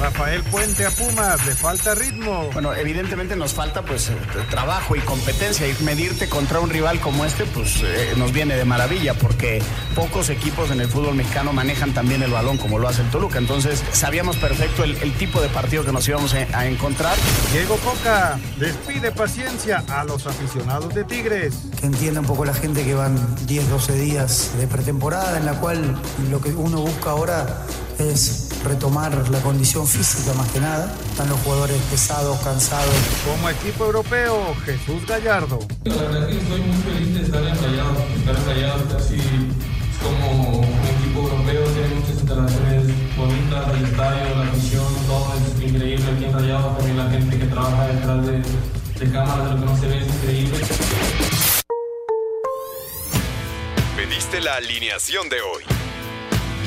Rafael Puente a Pumas, le falta ritmo. Bueno, evidentemente nos falta pues eh, trabajo y competencia y medirte contra un rival como este pues eh, nos viene de maravilla porque pocos equipos en el fútbol mexicano manejan también el balón como lo hace el Toluca. Entonces sabíamos perfecto el, el tipo de partido que nos íbamos a, a encontrar. Diego Coca despide paciencia a los aficionados de Tigres. Que entienda un poco la gente que van 10, 12 días de pretemporada en la cual lo que uno busca ahora es retomar la condición física más que nada. Están los jugadores pesados, cansados. Como equipo europeo, Jesús Gallardo. La verdad que estoy muy feliz de estar en Rayados, estar en Rayados casi es como un equipo europeo, tiene muchas instalaciones bonitas, el estadio, la afición, todo es increíble aquí en Rayados, también la gente que trabaja detrás de, de cámaras, de lo que no se ve es increíble. Pediste la alineación de hoy.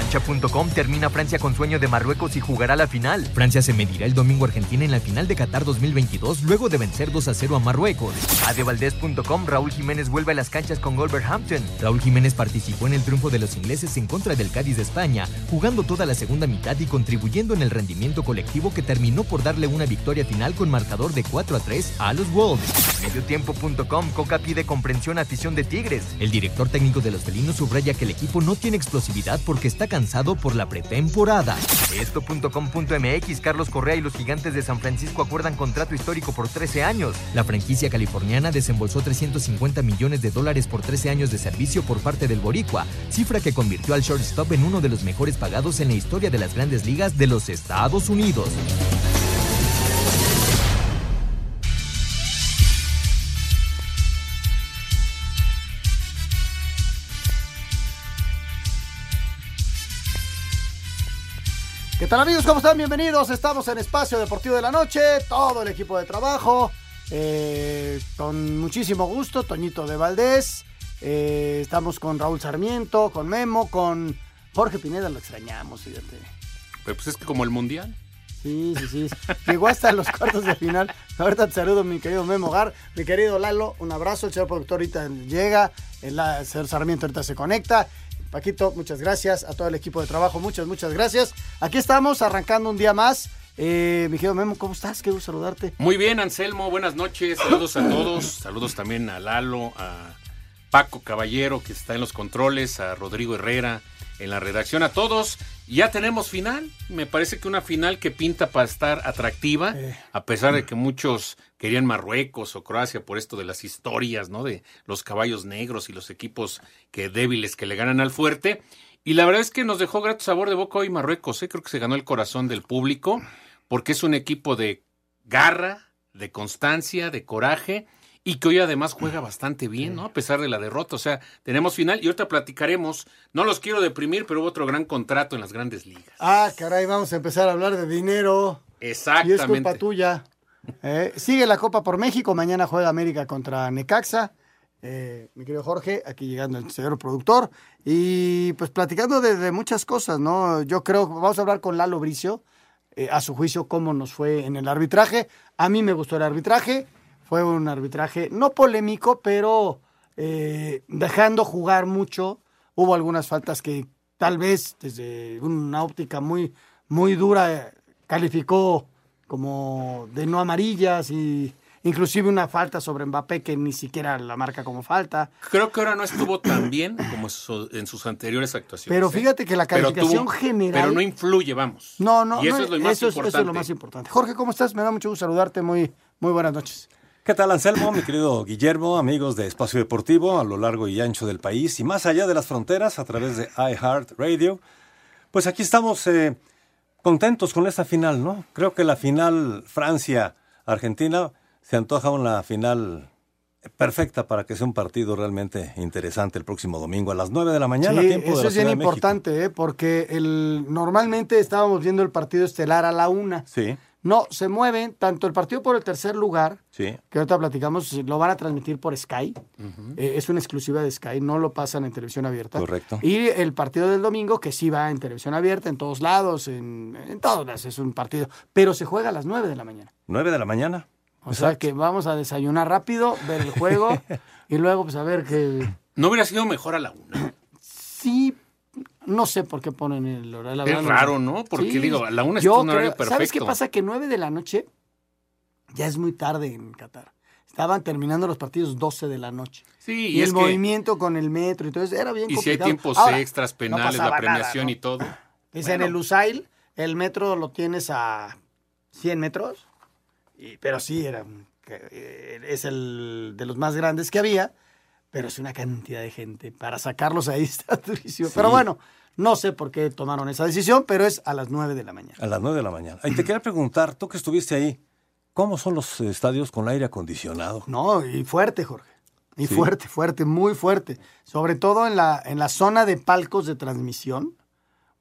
Cancha.com termina Francia con sueño de Marruecos y jugará la final. Francia se medirá el domingo Argentina en la final de Qatar 2022 luego de vencer 2 a 0 a Marruecos. Adevaldez.com Raúl Jiménez vuelve a las canchas con Wolverhampton. Raúl Jiménez participó en el triunfo de los ingleses en contra del Cádiz de España, jugando toda la segunda mitad y contribuyendo en el rendimiento colectivo que terminó por darle una victoria final con marcador de 4 a 3 a los Wolves. Mediotiempo.com Coca pide comprensión a afición de Tigres. El director técnico de los felinos subraya que el equipo no tiene explosividad porque está cansado por la pretemporada. Esto.com.mx Carlos Correa y los gigantes de San Francisco acuerdan contrato histórico por 13 años. La franquicia californiana desembolsó 350 millones de dólares por 13 años de servicio por parte del Boricua, cifra que convirtió al shortstop en uno de los mejores pagados en la historia de las grandes ligas de los Estados Unidos. ¿Qué tal amigos? ¿Cómo están? Bienvenidos. Estamos en Espacio Deportivo de la Noche, todo el equipo de trabajo, eh, con muchísimo gusto, Toñito de Valdés. eh, estamos con Raúl Sarmiento, con Memo, con Jorge Pineda, lo extrañamos, fíjate. Pero pues es que como el mundial. Sí, sí, sí. Llegó hasta los cuartos de final. Ahorita te saludo, mi querido Memo Gar, mi querido Lalo, un abrazo. El señor productor ahorita llega, el señor Sarmiento ahorita se conecta. Paquito, muchas gracias. A todo el equipo de trabajo, muchas, muchas gracias. Aquí estamos, arrancando un día más. Eh, mi querido Memo, ¿cómo estás? Qué gusto saludarte. Muy bien, Anselmo, buenas noches. Saludos a todos. Saludos también a Lalo, a Paco Caballero, que está en los controles, a Rodrigo Herrera en la redacción, a todos. Ya tenemos final. Me parece que una final que pinta para estar atractiva, a pesar de que muchos querían Marruecos o Croacia por esto de las historias, ¿no? De los caballos negros y los equipos que débiles que le ganan al fuerte. Y la verdad es que nos dejó grato sabor de boca hoy Marruecos. ¿eh? Creo que se ganó el corazón del público porque es un equipo de garra, de constancia, de coraje y que hoy además juega bastante bien, ¿no? A pesar de la derrota. O sea, tenemos final y ahorita platicaremos. No los quiero deprimir, pero hubo otro gran contrato en las grandes ligas. Ah, caray, vamos a empezar a hablar de dinero. Y es Exactamente. culpa tuya. Eh, sigue la Copa por México. Mañana juega América contra Necaxa. Eh, mi querido Jorge, aquí llegando el señor productor. Y pues platicando de, de muchas cosas, ¿no? Yo creo que vamos a hablar con Lalo Bricio. eh, a su juicio, cómo nos fue en el arbitraje. A mí me gustó el arbitraje. Fue un arbitraje no polémico, pero eh, dejando jugar mucho. Hubo algunas faltas que tal vez desde una óptica muy, muy dura eh, calificó como de no amarillas y, inclusive una falta sobre Mbappé que ni siquiera la marca como falta. Creo que ahora no estuvo tan bien como en sus anteriores actuaciones. Pero fíjate que la calificación general... Pero no influye, vamos. No, no, y eso no, es lo más eso es- eso es lo más importante. Jorge, ¿cómo estás? Me da mucho gusto saludarte. Muy, muy buenas noches. ¿Qué tal, Anselmo, mi querido Guillermo, amigos de Espacio Deportivo a lo largo y ancho del país y más allá de las fronteras a través de iHeart Radio? Pues aquí estamos eh, contentos con esta final, ¿no? Creo que la final Francia-Argentina se antoja una final perfecta para que sea un partido realmente interesante el próximo domingo a las 9 de la mañana, Sí, tiempo de eso la es bien importante, ¿eh? porque el, normalmente estábamos viendo el partido estelar a la una. Sí, No, se mueven tanto el partido por el tercer lugar, sí. que ahorita platicamos, lo van a transmitir por Sky. Eh, es una exclusiva de Sky, no lo pasan en televisión abierta. Correcto. Y el partido del domingo, que sí va en televisión abierta, en todos lados, en, en todos lados, es un partido. Pero se juega a las 9 de la mañana. 9 de la mañana. O sea que vamos a desayunar rápido, ver el juego y luego pues a ver que... ¿No hubiera sido mejor a la una? Sí, no sé por qué ponen el horario. la Es raro, ¿no? Porque, digo, a la una es Yo un horario creo- ¿Sabes qué perfecto. pasa? Que 9 de la noche ya es muy tarde en Qatar. Estaban terminando los partidos 12 de la noche. Sí, y, y el que- movimiento con el metro y todo eso era bien Y si hay complicado. tiempos Ahora, extras, no penales, la nada, premiación ¿no? y todo. Dice, en el Lusail, el metro lo tienes a 100 metros, y- pero sí, era, eh, es el de los más grandes que había, pero es una cantidad de gente. Para sacarlos ahí está durísimo. Sí. Pero bueno, no sé por qué tomaron esa decisión, pero es a las 9 de la mañana. A las 9 de la mañana. Y te quería preguntar, tú que estuviste ahí, ¿cómo son los estadios con aire acondicionado? No, y fuerte, Jorge. Y Sí. fuerte, fuerte, muy fuerte. Sobre todo en la, en la zona de palcos de transmisión.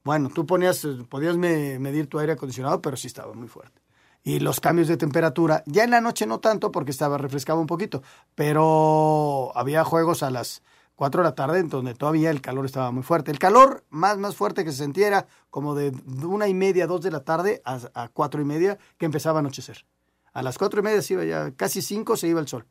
Bueno, tú ponías, eh, podías me- medir tu aire acondicionado, pero sí estaba muy fuerte. Y los cambios de temperatura, ya en la noche no tanto porque estaba refrescaba un poquito, pero había juegos a las 4 de la tarde en donde todavía el calor estaba muy fuerte. El calor más, más fuerte que se sentía era como de una y media, dos de la tarde a, a cuatro y media que empezaba a anochecer. A las cuatro y media se iba ya, casi cinco se iba el sol.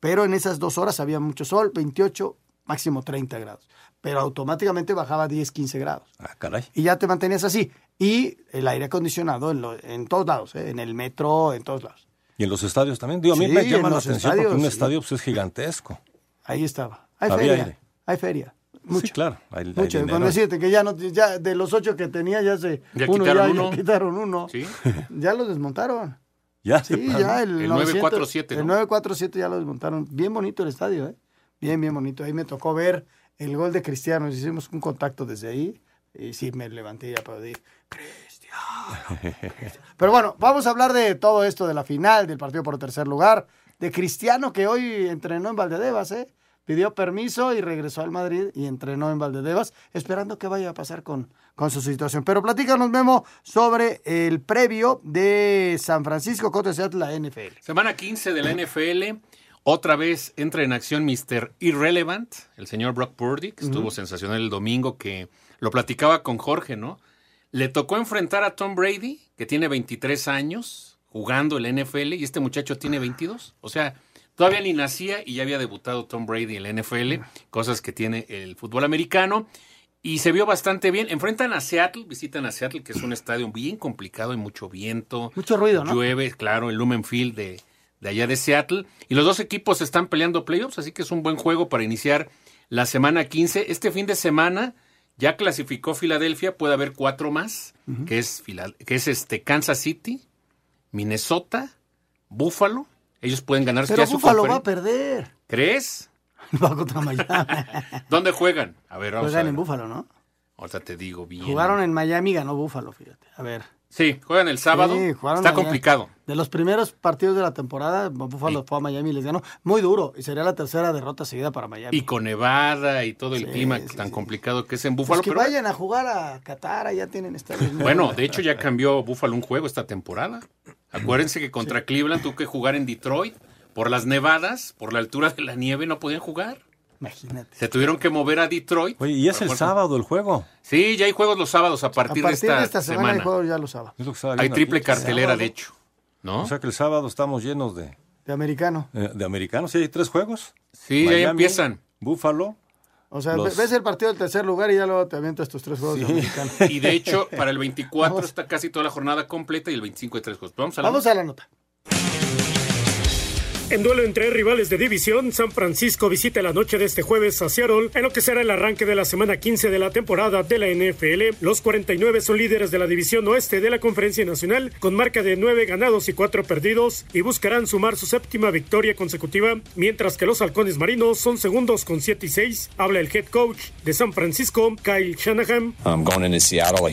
Pero en esas dos horas había mucho sol, 28, máximo 30 grados. Pero automáticamente bajaba 10, 15 grados. Ah, caray. Y ya te mantenías así. Y el aire acondicionado en, lo- en todos lados, ¿eh? en el metro, en todos lados. ¿Y en los estadios también? Digo, a mí Sí, me llama la los atención porque un estadio pues, es gigantesco. Ahí estaba. Hay Había feria. aire. Hay feria. Mucho. Sí, claro. Hay, Mucho. dinero. Con decirte que ya, no, ya de los ocho que tenía, ya se. Ya uno quitaron ya, uno. ya quitaron uno. Sí. Ya lo desmontaron. Ya, Sí, ya el, El 900, 947, ¿no? El 947 ya lo desmontaron. Bien bonito el estadio, ¿eh? Bien, bien bonito. Ahí me tocó ver el gol de Cristiano. Hicimos un contacto desde ahí. Y sí, me levanté y aplaudí. Pero bueno, vamos a hablar de todo esto, de la final, del partido por tercer lugar, de Cristiano que hoy entrenó en Valdedevas, ¿eh? Pidió permiso y regresó al Madrid y entrenó en Valdedevas, esperando que vaya a pasar con, con su situación. Pero platícanos, Memo, sobre el previo de San Francisco Seattle, la NFL. Semana 15 de la NFL. Otra vez entra en acción Mr. Irrelevant, el señor Brock Purdy, que estuvo sensacional el domingo, que lo platicaba con Jorge, ¿no? Le tocó enfrentar a Tom Brady, que tiene 23 años, jugando el NFL, y este muchacho tiene 22. O sea, todavía ni nacía y ya había debutado Tom Brady en la NFL, cosas que tiene el fútbol americano. Y se vio bastante bien. Enfrentan a Seattle, visitan a Seattle, que es un estadio bien complicado, hay mucho viento. Mucho ruido, ¿no? Llueve, claro, el Lumen Field de, de allá de Seattle. Y los dos equipos están peleando playoffs, así que es un buen juego para iniciar la semana 15. Este fin de semana ya clasificó Filadelfia, puede haber cuatro más, que es, que es este Kansas City, Minnesota, Buffalo. Ellos pueden ganar Pero ya su Búfalo va a perder. ¿Crees? Va contra Miami. ¿Dónde juegan? A ver, vamos a Juegan ver. en Búfalo, ¿no? Ahorita te digo bien. Jugaron en Miami ganó Búfalo, fíjate. A ver. Sí, juegan el sábado. Sí, jugaron Está complicado. De los primeros partidos de la temporada, Búfalo fue a Miami y les ganó. Muy duro. Y sería la tercera derrota seguida para Miami. Y con Nevada y todo el Sí, clima sí, tan sí. complicado que es en Pues Búfalo. que pero vayan a jugar a Qatar, allá tienen muy bueno, de hecho ya cambió Búfalo un juego esta temporada. Acuérdense que contra Cleveland tuvo que jugar en Detroit. Por las nevadas, por la altura de la nieve, no podían jugar. Imagínate. Se tuvieron que mover a Detroit. Oye, y es el sábado el juego. Sí, ya hay juegos los sábados a A partir, partir de esta, semana, semana. hay juegos ya lo sábados. Es lo que estaba Hay triple aquí. cartelera, Sábado. de hecho. ¿No? O sea que el sábado estamos llenos de, De americano. eh, de americanos. Sí, hay tres juegos. sí, ya Miami, empiezan. Búfalo. O sea, Los- ves el partido del tercer lugar y ya luego te avientas tus tres juegos de americano. Y de hecho, para el 24 Vamos. está casi toda la jornada completa y el 25 hay tres juegos. Vamos a la Vamos a la nota. En duelo entre rivales de división, San Francisco visita la noche de este jueves a Seattle en lo que será el arranque de la semana 15 de la temporada de la NFL. Los 49 son líderes de la división oeste de la Conferencia Nacional con marca de 9 ganados y 4 perdidos y buscarán sumar su séptima victoria consecutiva, mientras que los halcones marinos son segundos con 7 y 6. Habla el head coach de San Francisco, Kyle Shanahan.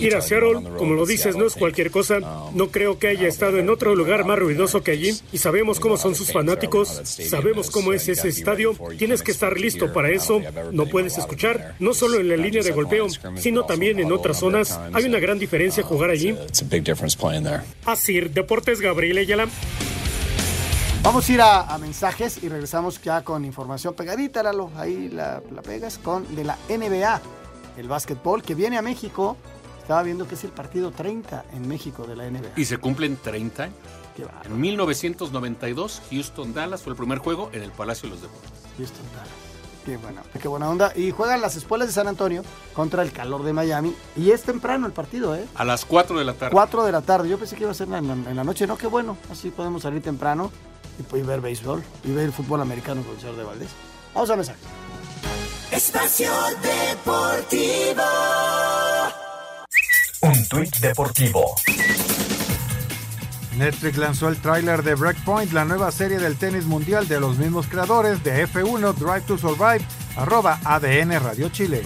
Ir a Seattle, como lo dices, no es cualquier cosa. No creo que haya estado en otro lugar más ruidoso que allí y sabemos cómo son sus fanáticos sabemos cómo es ese estadio, tienes que estar listo para eso, no puedes escuchar, no solo en la línea de golpeo, sino también en otras zonas. Hay una gran diferencia jugar allí. Así, Deportes Gabriel Ayala. Vamos a ir a, mensajes y regresamos ya con información pegadita, Lalo. Ahí la, la pegas con de la NBA, el básquetbol que viene a México. Estaba viendo que es el partido 30 en México de la NBA. ¿Y se cumplen 30? En 1992, Houston-Dallas fue el primer juego en el Palacio de los Deportes. Houston-Dallas. Qué buena, qué buena onda. Y juegan las espuelas de San Antonio contra el calor de Miami. Y es temprano el partido, ¿eh? A las 4 de la tarde. 4 de la tarde. Yo pensé que iba a ser en la, noche. No, qué bueno. Así podemos salir temprano y, ver béisbol y ver fútbol americano con el señor de Valdés. Vamos a mensaje. Espacio Deportivo. Un tuit deportivo. Netflix lanzó el tráiler de Breakpoint, la nueva serie del tenis mundial de los mismos creadores de F1 Drive to Survive, arroba ADN Radio Chile.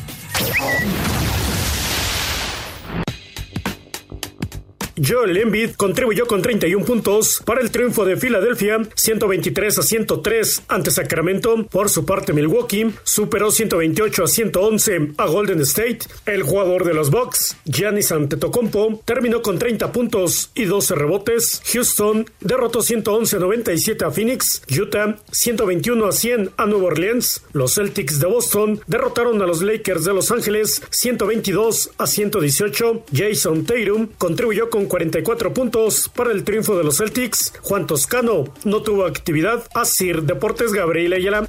Joel Embiid contribuyó con 31 puntos para el triunfo de Filadelfia, 123 a 103 ante Sacramento. Por su parte, Milwaukee superó 128 a 111 a Golden State. El jugador de los Bucks, Giannis Antetokounmpo, terminó con 30 puntos y 12 rebotes. Houston derrotó 111 a 97 a Phoenix. Utah 121 a 100 a Nueva Orleans. Los Celtics de Boston derrotaron a los Lakers de Los Ángeles 122 a 118. Jason Tatum contribuyó con 44 puntos para el triunfo de los Celtics. Juan Toscano no tuvo actividad. Asir Deportes Gabriel Ayala.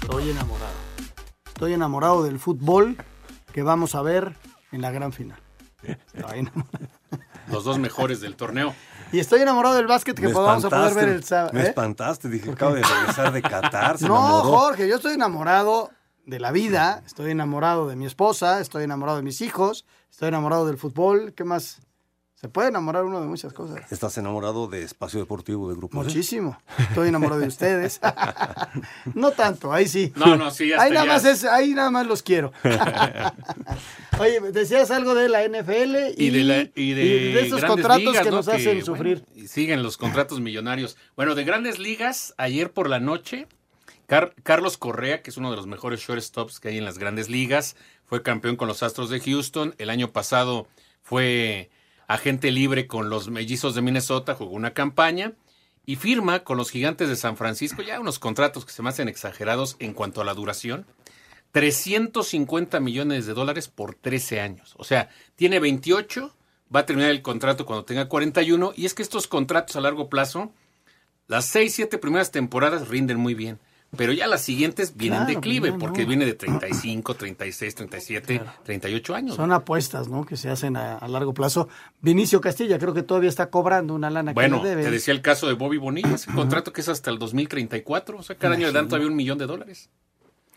Estoy enamorado. Estoy enamorado del fútbol que vamos a ver en la gran final. Los dos mejores del torneo. Y estoy enamorado del básquet que vamos a poder ver el sábado. Me ¿eh? espantaste, dije, acabo de regresar de Qatar. no, Jorge, yo estoy enamorado de la vida, estoy enamorado de mi esposa, estoy enamorado de mis hijos, estoy enamorado del fútbol, ¿qué más? Se puede enamorar uno de muchas cosas. ¿Estás enamorado de Espacio Deportivo de Grupo Muchísimo. Estoy enamorado de ustedes. no tanto, ahí sí. No, no, sí, ahí nada más es, ahí nada más los quiero. Oye, decías algo de la NFL y, de, esos contratos que nos hacen sufrir. y siguen los contratos millonarios. Bueno, de grandes ligas, ayer por la noche Carlos Correa, que es uno de los mejores shortstops que hay en las grandes ligas, fue campeón con los Astros de Houston. El año pasado fue agente libre con los Mellizos de Minnesota, jugó una campaña y firma con los Gigantes de San Francisco ya unos contratos que se me hacen exagerados en cuanto a la duración. 350 millones de dólares por 13 años. O sea, tiene 28, va a terminar el contrato cuando tenga 41 y es que estos contratos a largo plazo, las 6, 7 primeras temporadas rinden muy bien pero ya las siguientes vienen de declive, porque viene de 35, 36, 37, 38 años. Son apuestas, ¿no? Que se hacen a, largo plazo. Vinicio Castilla creo que todavía está cobrando una lana bueno, que le debe. te decía el caso de Bobby Bonilla, ese contrato que es hasta el 2034, o sea, cada año le dan todavía un millón de dólares.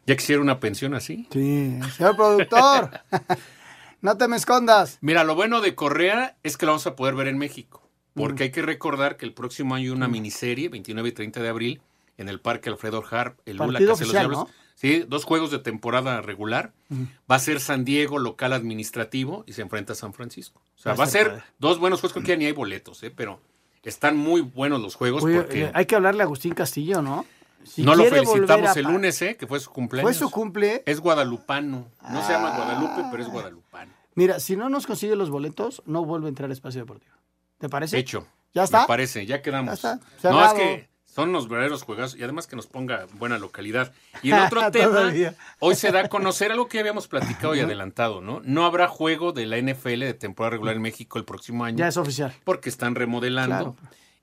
Ya quisiera una pensión así. Sí, señor productor, no te me escondas. Mira, lo bueno de Correa es que lo vamos a poder ver en México, porque hay que recordar que el próximo año hay una miniserie, 29 y 30 de abril, en el Parque Alfredo Harp, el Lula Casa los Diablos. Sí, dos juegos de temporada regular. Va a ser San Diego local administrativo y se enfrenta a San Francisco. O sea, va, a ser dos buenos juegos, creo que ya ni hay boletos, ¿eh? pero están muy buenos los juegos. porque... Eh, hay que hablarle a Agustín Castillo, ¿no? no lo felicitamos el lunes, ¿eh? que fue su cumpleaños. Fue su cumple. Es guadalupano. No se llama Guadalupe, pero es guadalupano. Mira, si no nos consigue los boletos, no vuelve a entrar a Espacio Deportivo. ¿Te parece? Hecho. ¿Ya está? Me parece, ya quedamos. Ya está. No, es que son los verdaderos juegos y además que nos ponga buena localidad. Y en otro tema, hoy se da a conocer algo que habíamos platicado y adelantado, ¿no? No habrá juego de la NFL de temporada regular en México el próximo año. Ya es oficial. Porque están remodelando.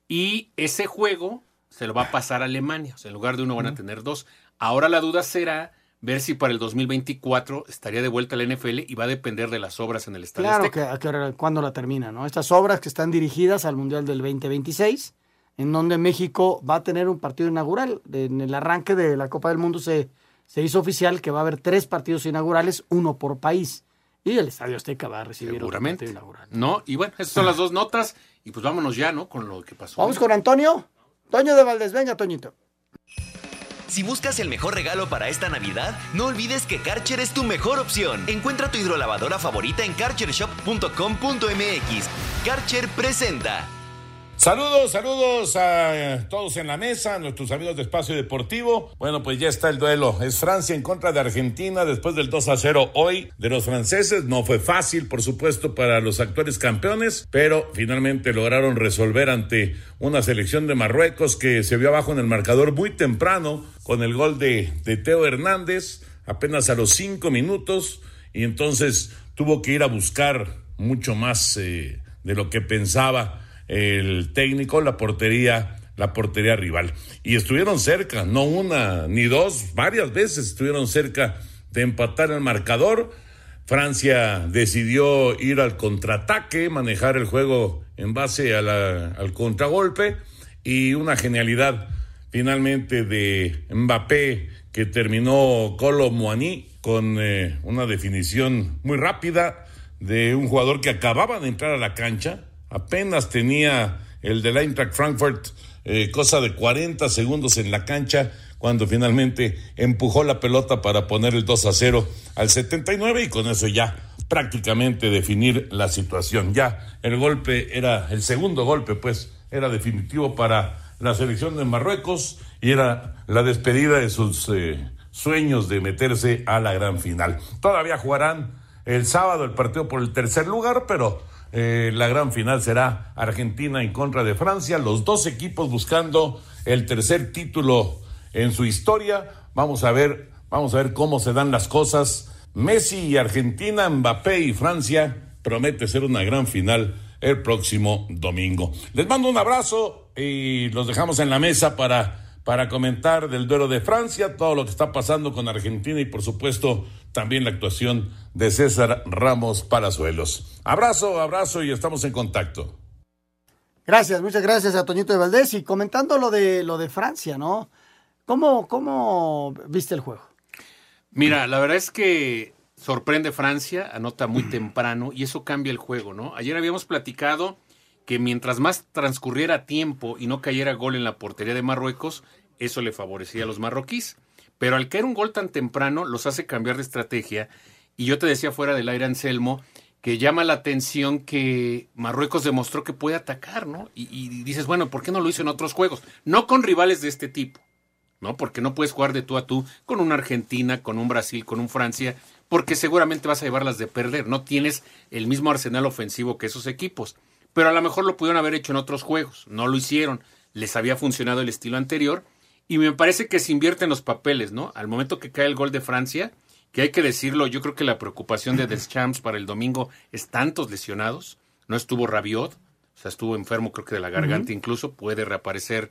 Y ese juego se lo va a pasar a Alemania. O sea, en lugar de uno van a tener dos. Ahora la duda será ver si para el 2024 estaría de vuelta la NFL y va a depender de las obras en el estadio. Claro, que, que, cuando la termina, ¿no? Estas obras que están dirigidas al Mundial del 2026 en donde México va a tener un partido inaugural. En el arranque de la Copa del Mundo se, se hizo oficial que va a haber tres partidos inaugurales, uno por país. Y el Estadio Azteca va a recibir Seguramente. otro partido inaugural. No, y bueno, esas son las dos notas. Y pues vámonos ya, ¿no? Con lo que pasó. Vamos con Antonio. Toño de Valdés, venga, Toñito. Si buscas el mejor regalo para esta Navidad, no olvides que Karcher es tu mejor opción. Encuentra tu hidrolavadora favorita en karchershop.com.mx. Karcher presenta. Saludos, saludos a eh, todos en la mesa, a nuestros amigos de Espacio Deportivo. Bueno, pues ya está el duelo. Es Francia en contra de Argentina después del 2 a 0 hoy de los franceses. No fue fácil, por supuesto, para los actuales campeones, pero finalmente lograron resolver ante una selección de Marruecos que se vio abajo en el marcador muy temprano con el gol de, Teo Hernández, apenas a los cinco minutos, y entonces tuvo que ir a buscar mucho más eh, de lo que pensaba el técnico, la portería, la portería rival. Y estuvieron cerca, no una ni dos, varias veces estuvieron cerca de empatar el marcador. Francia decidió ir al contraataque, manejar el juego en base a la, al contragolpe y una genialidad finalmente de Mbappé que terminó Colo Moani con eh, una definición muy rápida de un jugador que acababa de entrar a la cancha, apenas tenía el de Eintracht Frankfurt eh, cosa de 40 segundos en la cancha cuando finalmente empujó la pelota para poner el 2 a 0 al 79 y con eso ya prácticamente definir la situación. Ya el golpe era, el segundo golpe pues era definitivo para la selección de Marruecos y era la despedida de sus eh, sueños de meterse a la gran final. Todavía jugarán el sábado el partido por el tercer lugar, pero eh, la gran final será Argentina en contra de Francia, los dos equipos buscando el tercer título en su historia. Vamos a ver, vamos a ver cómo se dan las cosas. Messi y Argentina, Mbappé y Francia promete ser una gran final el próximo domingo. Les mando un abrazo y los dejamos en la mesa para para comentar del duelo de Francia, todo lo que está pasando con Argentina y por supuesto también la actuación de César Ramos Palazuelos. Abrazo, abrazo y estamos en contacto. Gracias, muchas gracias a Toñito de Valdés. Y comentando lo de lo de Francia, ¿no? ¿Cómo, cómo viste el juego? Mira, la verdad es que sorprende Francia, anota muy temprano y eso cambia el juego, ¿no? Ayer habíamos platicado que mientras más transcurriera tiempo y no cayera gol en la portería de Marruecos, eso le favorecía a los marroquíes. Pero al caer un gol tan temprano, los hace cambiar de estrategia. Y yo te decía fuera del aire, Anselmo, que llama la atención que Marruecos demostró que puede atacar, ¿no? Y, y, dices, bueno, ¿por qué no lo hizo en otros juegos? No con rivales de este tipo, ¿no? Porque no puedes jugar de tú a tú con una Argentina, con un Brasil, con un Francia, porque seguramente vas a llevarlas de perder. No tienes el mismo arsenal ofensivo que esos equipos. Pero a lo mejor lo pudieron haber hecho en otros juegos. No lo hicieron. Les había funcionado el estilo anterior. Y me parece que se invierten los papeles, ¿no? Al momento que cae el gol de Francia, que hay que decirlo, yo creo que la preocupación de Deschamps para el domingo es tantos lesionados. No estuvo Rabiot, o sea, estuvo enfermo creo que de la garganta incluso, puede reaparecer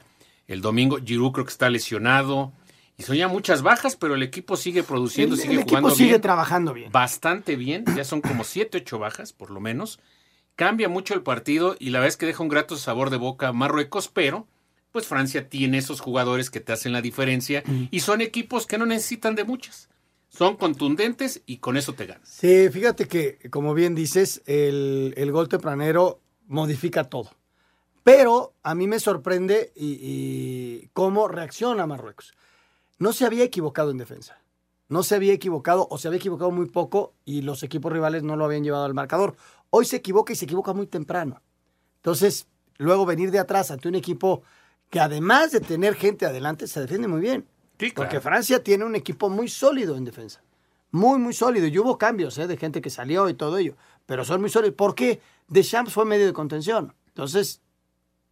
el domingo. Giroud creo que está lesionado. Y son ya muchas bajas, pero el equipo sigue produciendo, El- sigue el equipo jugando sigue bien. trabajando bien. Bastante bien, ya son como siete, ocho bajas, por lo menos. Cambia mucho el partido y la verdad es que deja un grato sabor de boca a Marruecos, pero pues Francia tiene esos jugadores que te hacen la diferencia y son equipos que no necesitan de muchas. Son contundentes y con eso te ganas. Sí, fíjate que, como bien dices, el, el gol tempranero modifica todo. Pero a mí me sorprende y, y cómo reacciona Marruecos. No se había equivocado en defensa. No se había equivocado o se había equivocado muy poco y los equipos rivales no lo habían llevado al marcador. Hoy se equivoca y se equivoca muy temprano. Entonces, luego venir de atrás ante un equipo que además de tener gente adelante, se defiende muy bien. Porque Francia tiene un equipo muy sólido en defensa. Muy, muy sólido. Y hubo cambios ¿eh? de gente que salió y todo ello. Pero son muy sólidos. ¿Por qué? Deschamps fue medio de contención. Entonces,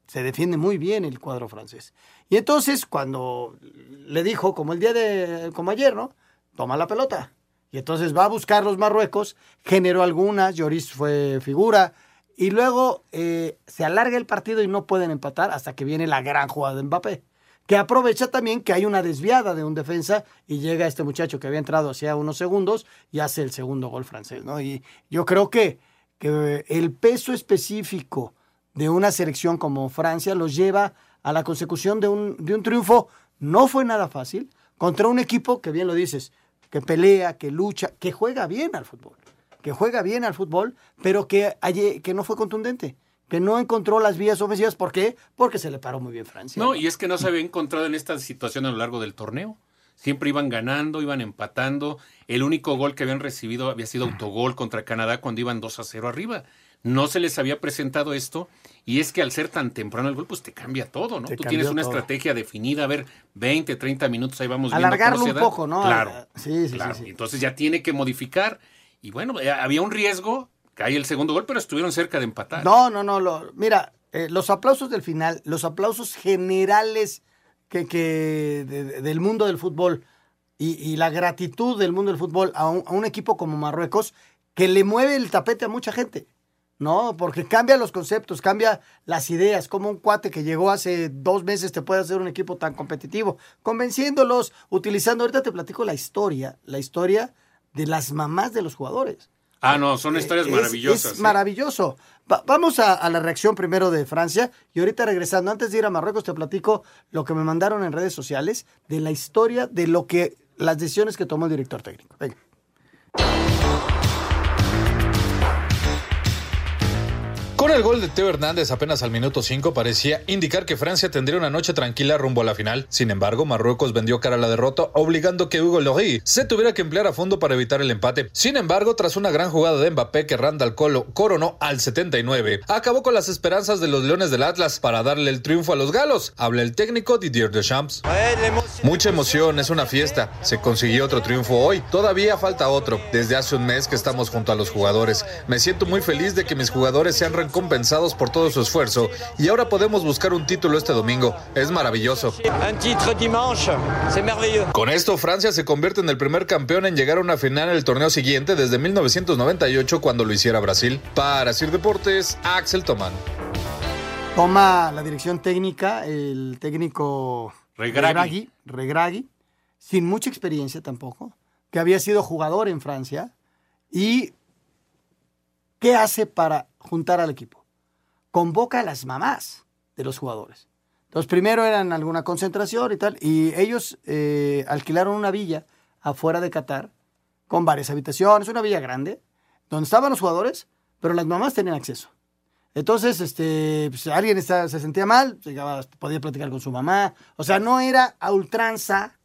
se defiende muy bien el cuadro francés. Y entonces, cuando le dijo, como el día de, como ayer, ¿no? Toma la pelota. Y entonces va a buscar los Marruecos, generó algunas, Lloris fue figura, y luego eh, se alarga el partido y no pueden empatar hasta que viene la gran jugada de Mbappé, que aprovecha también que hay una desviada de un defensa y llega este muchacho que había entrado hacía unos segundos y hace el segundo gol francés, ¿no? Y yo creo que, que el peso específico de una selección como Francia los lleva a la consecución de un, de un triunfo. No fue nada fácil contra un equipo que bien lo dices, que pelea, que lucha, que juega bien al fútbol, que juega bien al fútbol, pero que, que no fue contundente, que no encontró las vías ofensivas. ¿Por qué? Porque se le paró muy bien Francia. No, y es que no se había encontrado en esta situación a lo largo del torneo. Siempre iban ganando, iban empatando. El único gol que habían recibido había sido autogol contra Canadá cuando iban 2 a 0 arriba. No se les había presentado esto. Y es que al ser tan temprano el gol, pues te cambia todo, ¿no? Te Tú tienes una todo. estrategia definida, a ver, 20, 30 minutos, ahí vamos viendo Alargarlo cómo se un da. poco, ¿no? Claro, Sí, sí, claro. sí, sí. Entonces ya tiene que modificar. Y bueno, eh, había un riesgo, cae el segundo gol, pero estuvieron cerca de empatar. No, no, no. Mira, eh, los aplausos del final, los aplausos generales que, que de- de- del mundo del fútbol y, y la gratitud del mundo del fútbol a un, a un equipo como Marruecos que le mueve el tapete a mucha gente. No, porque cambia los conceptos, cambia las ideas, como un cuate que llegó hace dos meses te puede hacer un equipo tan competitivo, convenciéndolos, utilizando, ahorita te platico la historia, la historia de las mamás de los jugadores. Ah, no, son historias Es- maravillosas. Es ¿eh? maravilloso. Va- vamos a, a la reacción primero de Francia y ahorita regresando, antes de ir a Marruecos, te platico lo que me mandaron en redes sociales de la historia de lo que las decisiones que tomó el director técnico. Venga. Con el gol de Teo Hernández apenas al minuto 5 parecía indicar que Francia tendría una noche tranquila rumbo a la final. Sin embargo, Marruecos vendió cara a la derrota, obligando que Hugo Lloris se tuviera que emplear a fondo para evitar el empate. Sin embargo, tras una gran jugada de Mbappé que Randall Colo coronó al 79, acabó con las esperanzas de los Leones del Atlas para darle el triunfo a los galos. Habla el técnico Didier Deschamps. Mucha emoción, es una fiesta. Se consiguió otro triunfo hoy. Todavía falta otro. Desde hace un mes que estamos junto a los jugadores. Me siento muy feliz de que mis jugadores sean recompensados por todo su esfuerzo y ahora podemos buscar un título este domingo. Es maravilloso. Un titre dimanche, c'est merveilleux. Con esto, Francia se convierte en el primer campeón en llegar a una final en el torneo siguiente desde 1998 cuando lo hiciera Brasil. Para Sir Deportes, Axel Tomán. Toma la dirección técnica el técnico. Regragui, Regragui, sin mucha experiencia tampoco, que había sido jugador en Francia. ¿Y qué hace para juntar al equipo? Convoca a las mamás de los jugadores. Entonces, primero eran alguna concentración y tal, y ellos eh, alquilaron una villa afuera de Qatar con varias habitaciones, una villa grande, donde estaban los jugadores, pero las mamás tenían acceso. Entonces, este, pues, alguien se sentía mal, podía platicar con su mamá. O sea, no era a ultranza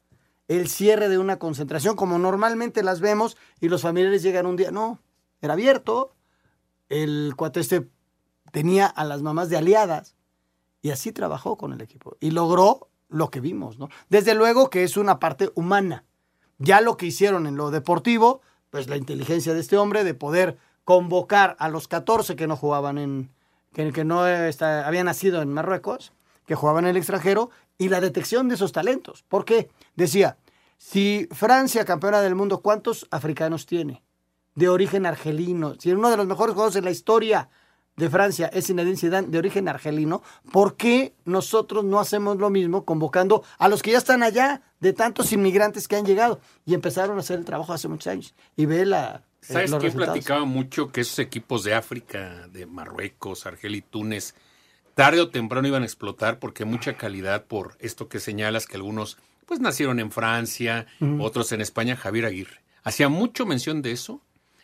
el cierre de una concentración como normalmente las vemos y los familiares llegan un día. No, era abierto. El cuate este tenía a las mamás de aliadas y así trabajó con el equipo y logró lo que vimos, ¿no? Desde luego que es una parte humana. Ya lo que hicieron en lo deportivo, pues la inteligencia de este hombre de poder convocar a los 14 que no jugaban en, que, que no está- habían nacido en Marruecos, que jugaban en el extranjero, y la detección de esos talentos. ¿Por qué? Decía, si Francia, campeona del mundo, ¿cuántos africanos tiene? De origen argelino. Si uno de los mejores jugadores en la historia de Francia es Zinedine Zidane, de origen argelino, ¿por qué nosotros no hacemos lo mismo convocando a los que ya están allá, de tantos inmigrantes que han llegado y empezaron a hacer el trabajo hace muchos años? Y ve la, eh, ¿Sabes quién platicaba mucho? Que esos equipos de África, de Marruecos, Argelia y Túnez, tarde o temprano iban a explotar porque mucha calidad por esto que señalas que algunos pues nacieron en Francia, otros en España, Javier Aguirre. Hacía mucho mención de eso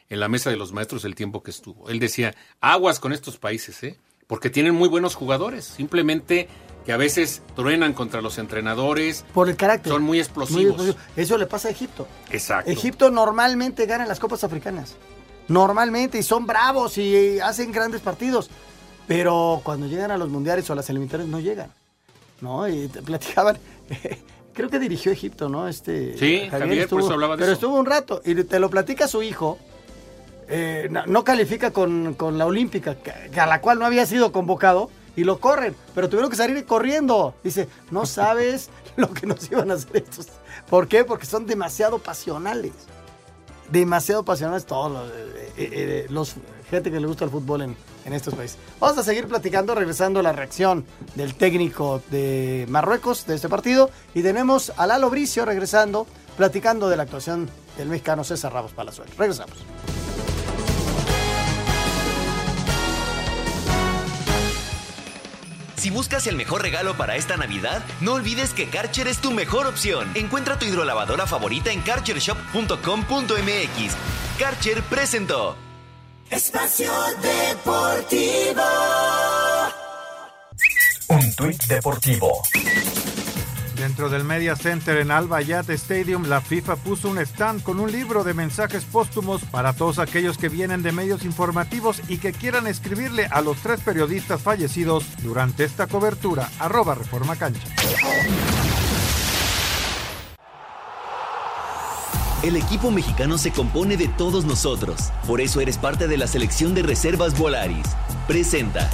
en la mesa de los maestros el tiempo que estuvo. Él decía, aguas con estos países, ¿eh? porque tienen muy buenos jugadores, simplemente que a veces truenan contra los entrenadores. Por el carácter. Son muy Muy explosivos. explosivo. Eso le pasa a Egipto. Exacto. Egipto normalmente gana las copas africanas. Normalmente, y son bravos y hacen grandes partidos. Pero cuando llegan a los mundiales o a las eliminatorias no llegan. ¿No? Y te platicaban. Creo que dirigió Egipto, ¿no? Este, Sí, Javier, por eso hablaba de Pero eso. estuvo un rato. Y te lo platica su hijo. Eh, no, no califica con, con la Olímpica, que- a la cual no había sido convocado. Y lo corren, pero tuvieron que salir corriendo. Dice, no sabes lo que nos iban a hacer estos. ¿Por qué? Porque son demasiado pasionales. Demasiado pasionales todos los, eh, eh, los gente que le gusta el fútbol en, en estos países. Vamos a seguir platicando, regresando a la reacción del técnico de Marruecos de este partido. Y tenemos a Lalo Bricio regresando, platicando de la actuación del mexicano César Ramos Palazuelo. Regresamos. Si buscas el mejor regalo para esta Navidad, no olvides que Karcher es tu mejor opción. Encuentra tu hidrolavadora favorita en karchershop.com.mx. Karcher presentó. Espacio Deportivo. Un tuit deportivo. Dentro del Media Center en Al Bayat Stadium, la FIFA puso un stand con un libro de mensajes póstumos para todos aquellos que vienen de medios informativos y que quieran escribirle a los tres periodistas fallecidos durante esta cobertura. Arroba Reforma Cancha. El equipo mexicano se compone de todos nosotros. Por eso eres parte de la selección de reservas Volaris. Presenta.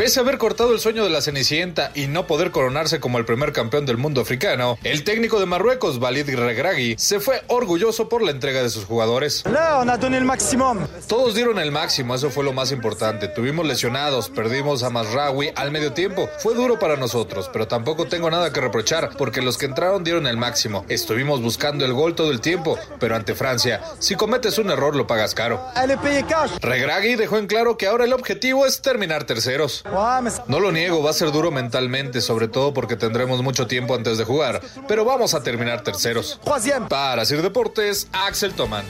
Pese a haber cortado el sueño de la Cenicienta y no poder coronarse como el primer campeón del mundo africano, el técnico de Marruecos, Walid Regragui, se fue orgulloso por la entrega de sus jugadores. Todos dieron el máximo, eso fue lo más importante. Tuvimos lesionados, perdimos a Masraoui al medio tiempo. Fue duro para nosotros, pero tampoco tengo nada que reprochar porque los que entraron dieron el máximo. Estuvimos buscando el gol todo el tiempo, pero ante Francia, si cometes un error lo pagas caro. Regragui dejó en claro que ahora el objetivo es terminar terceros. No lo niego, va a ser duro mentalmente, sobre todo porque tendremos mucho tiempo antes de jugar, pero vamos a terminar terceros. Para Sir Deportes, Axel Toman.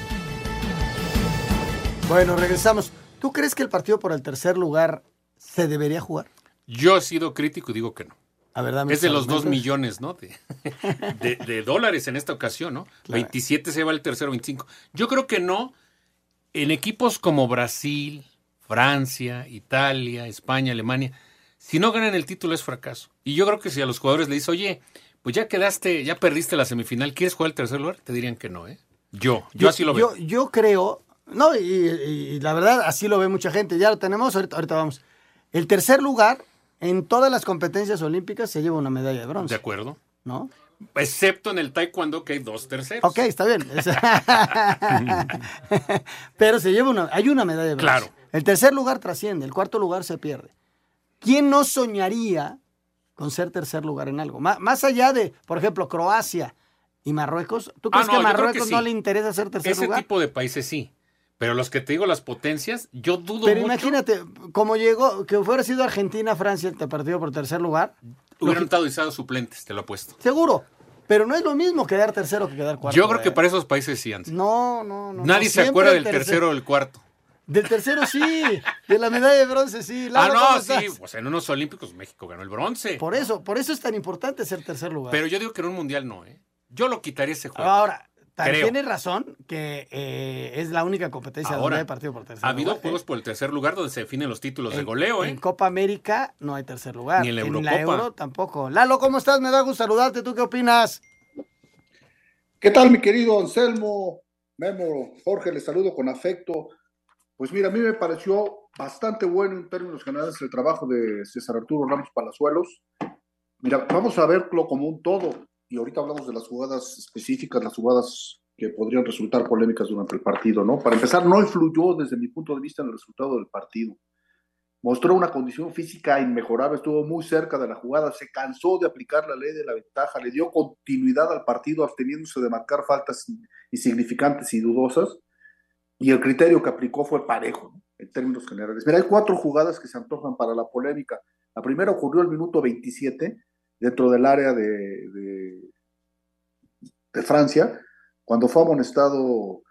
Bueno, regresamos. ¿Tú crees que el partido por el tercer lugar se debería jugar? Yo he sido crítico y digo que no. A ver, dame es de los dos millones, ¿no? De, de- de dólares en esta ocasión, ¿no? 27 se va el tercero, 25. Yo creo que no. En equipos como Brasil, Francia, Italia, España, Alemania, si no ganan el título es fracaso. Y yo creo que si a los jugadores le dices, oye, pues ya quedaste, ya perdiste la semifinal, ¿quieres jugar el tercer lugar? Te dirían que no, ¿eh? Yo, yo, así lo veo. Yo, yo creo, no, y, y la verdad así lo ve mucha gente. Ya lo tenemos, ahorita, ahorita vamos. El tercer lugar en todas las competencias olímpicas se lleva una medalla de bronce. De acuerdo. ¿No? Excepto en el taekwondo que hay dos terceros. Ok, está bien. Pero se lleva una, hay una medalla de bronce. Claro. El tercer lugar trasciende, el cuarto lugar se pierde. ¿Quién no soñaría con ser tercer lugar en algo? Má- más allá de, por ejemplo, Croacia y Marruecos, ¿tú Ah, crees no, que a que Marruecos sí. no le interesa ser tercer Ese lugar? tipo de países sí. Pero los que te digo, las potencias, yo dudo Pero mucho. imagínate, como llegó, que hubiera sido Argentina, Francia, te partido por tercer lugar. Hubieran estado usados suplentes, te lo apuesto. Seguro. Pero no es lo mismo quedar tercero que quedar cuarto. Yo creo que eh. para esos países sí, Anselmo. No, no, no. Nadie no, se acuerda el del tercer- tercero o del cuarto. Del tercero sí, de la medalla de bronce sí. ah, Lalo, ¿cómo no, sí. Pues en unos Olímpicos México ganó el bronce. Por eso, por eso es tan importante ser tercer lugar. Pero yo digo que en un mundial no, ¿eh? Yo lo quitaría ese juego. Ahora, Creo. tienes razón que eh, es la única competencia donde Ahora, hay partido por tercer ha habido lugar. ¿eh? juegos por el tercer lugar donde se definen los títulos de En- goleo, ¿eh? En Copa América no hay tercer lugar. Ni en la la Eurocopa. Euro tampoco. Lalo, ¿cómo estás? Me da gusto saludarte. ¿Tú qué opinas? ¿Qué tal, mi querido Anselmo? Memo, Jorge, les saludo con afecto. Pues mira, a mí me pareció bastante bueno en términos generales el trabajo de César Arturo Ramos Palazuelos. Mira, vamos a verlo como un todo. Y ahorita hablamos de las jugadas específicas, las jugadas que podrían resultar polémicas durante el partido, ¿no? Para empezar, no influyó desde mi punto de vista en el resultado del partido. Mostró una condición física inmejorable, estuvo muy cerca de la jugada, se cansó de aplicar la ley de la ventaja, le dio continuidad al partido absteniéndose de marcar faltas insignificantes y dudosas, y el criterio que aplicó fue parejo, ¿no? en términos generales. Mira, hay cuatro jugadas que se antojan para la polémica. La primera ocurrió el minuto 27, dentro del área de, de, Francia, cuando fue amonestado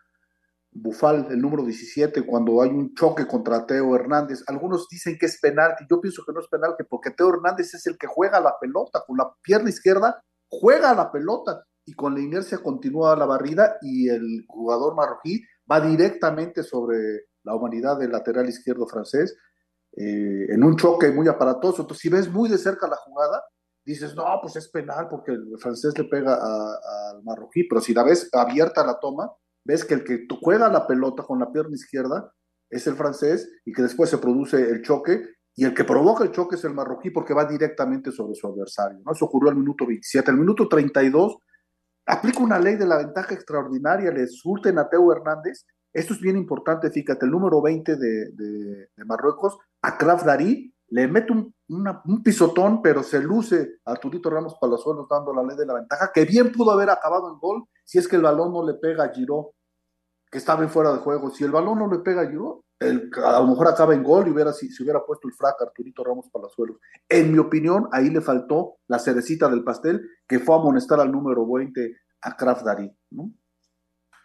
Bufal, el número 17, cuando hay un choque contra Teo Hernández. Algunos dicen que es penalti, yo pienso que no es penalti, porque Teo Hernández es el que juega la pelota, con la pierna izquierda juega la pelota y con la inercia continúa la barrida y el jugador marroquí va directamente sobre la humanidad del lateral izquierdo francés eh, en un choque muy aparatoso. Entonces, si ves muy de cerca la jugada, dices, no, pues es penal porque el francés le pega al marroquí, pero si la ves abierta la toma, ves que el que juega la pelota con la pierna izquierda es el francés y que después se produce el choque y el que provoca el choque es el marroquí porque va directamente sobre su adversario. ¿no? Eso ocurrió al minuto 27. Al minuto 32 aplica una ley de la ventaja extraordinaria, le surten a Teo Hernández. Esto es bien importante, fíjate, el número 20 de, de- Marruecos, Akraf Dari, le mete un, un pisotón, pero se luce a Turito Ramos Palazuelos dando la ley de la ventaja, que bien pudo haber acabado en gol si es que el balón no le pega a Giró. Que estaba en fuera de juego. Si el balón no le pega yo, el, a lo mejor acaba en gol y hubiera, si, si hubiera puesto el frac Arturito Ramos Palazuelos. En mi opinión, ahí le faltó la cerecita del pastel, que fue a amonestar al número 20 a Kraft Darí, ¿no?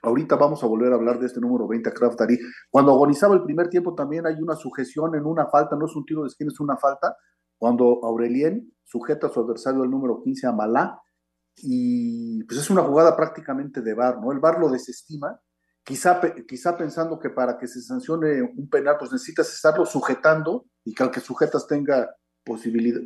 Ahorita vamos a volver a hablar de este número 20 a Kraft Darí. Cuando agonizaba el primer tiempo también hay una sujeción en una falta, no es un tiro de esquina, es una falta, cuando Aurelien sujeta a su adversario el número 15 a Malá, y pues es una jugada prácticamente de VAR, ¿no? El VAR lo desestima, quizá, quizá pensando que para que se sancione un penal, pues necesitas estarlo sujetando y que al que sujetas tenga posibilidad,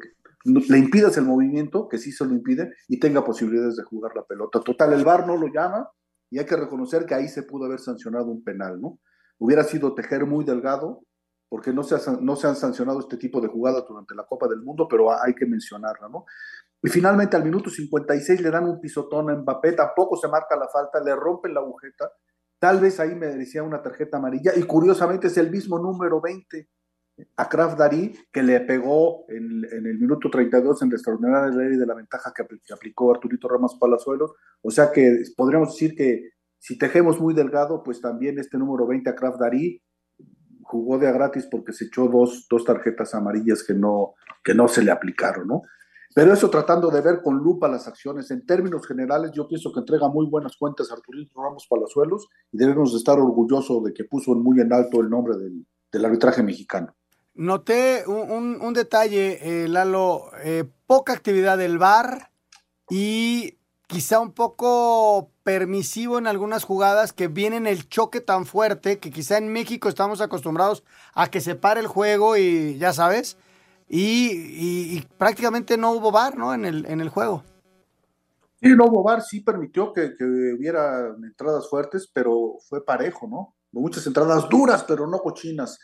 le impidas el movimiento, que sí se lo impide, y tenga posibilidades de jugar la pelota. Total, el VAR no lo llama y hay que reconocer que ahí se pudo haber sancionado un penal, ¿no? Hubiera sido tejer muy delgado, porque no se, no se han sancionado este tipo de jugadas durante la Copa del Mundo, pero hay que mencionarla, ¿no? Y finalmente al minuto 56 le dan un pisotón a Mbappé, tampoco se marca la falta, le rompen la agujeta, tal vez ahí merecía una tarjeta amarilla, y curiosamente es el mismo número 20 a Kraft Darí que le pegó en, el minuto 32 en la extraordinaria ley de la ventaja que, aplicó Arturito Ramos Palazuelos, o sea que podríamos decir que si tejemos muy delgado, pues también este número 20 a Kraft Darí jugó de a gratis porque se echó dos, dos tarjetas amarillas que no, que no se le aplicaron, ¿no? Pero eso tratando de ver con lupa las acciones. En términos generales, yo pienso que entrega muy buenas cuentas Arturito Ramos Palazuelos y debemos de estar orgullosos de que puso muy en alto el nombre del, arbitraje mexicano. Noté un, detalle, eh, Lalo, eh, poca actividad del VAR y quizá un poco permisivo en algunas jugadas que vienen el choque tan fuerte que quizá en México estamos acostumbrados a que se pare el juego y ya sabes, y, prácticamente no hubo bar ¿no? En, el, en el juego. Sí, no hubo bar, sí permitió que, hubiera entradas fuertes, pero fue parejo, ¿no? Muchas entradas duras, pero no cochinas.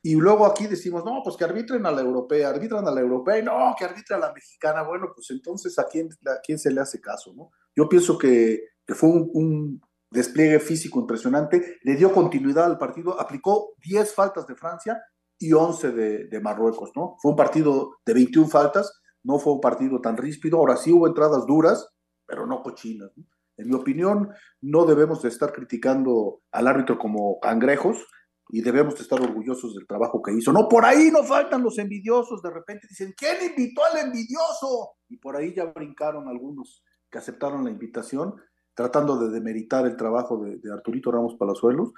Y luego aquí decimos, no, pues que arbitren a la europea, arbitran a la europea, y no, que arbitren a la mexicana. Bueno, pues entonces, ¿a quién, a quién se le hace caso, no? Yo pienso que, fue un, un, despliegue físico impresionante, le dio continuidad al partido, aplicó 10 faltas de Francia y 11 de, Marruecos, ¿no? Fue un partido de 21 faltas, no fue un partido tan ríspido, ahora sí hubo entradas duras, pero no cochinas. En mi opinión, no debemos de estar criticando al árbitro como cangrejos y debemos de estar orgullosos del trabajo que hizo. No, por ahí no faltan los envidiosos, de repente dicen, ¿quién invitó al envidioso? Y por ahí ya brincaron algunos que aceptaron la invitación, tratando de demeritar el trabajo de, de Arturito Ramos Palazuelos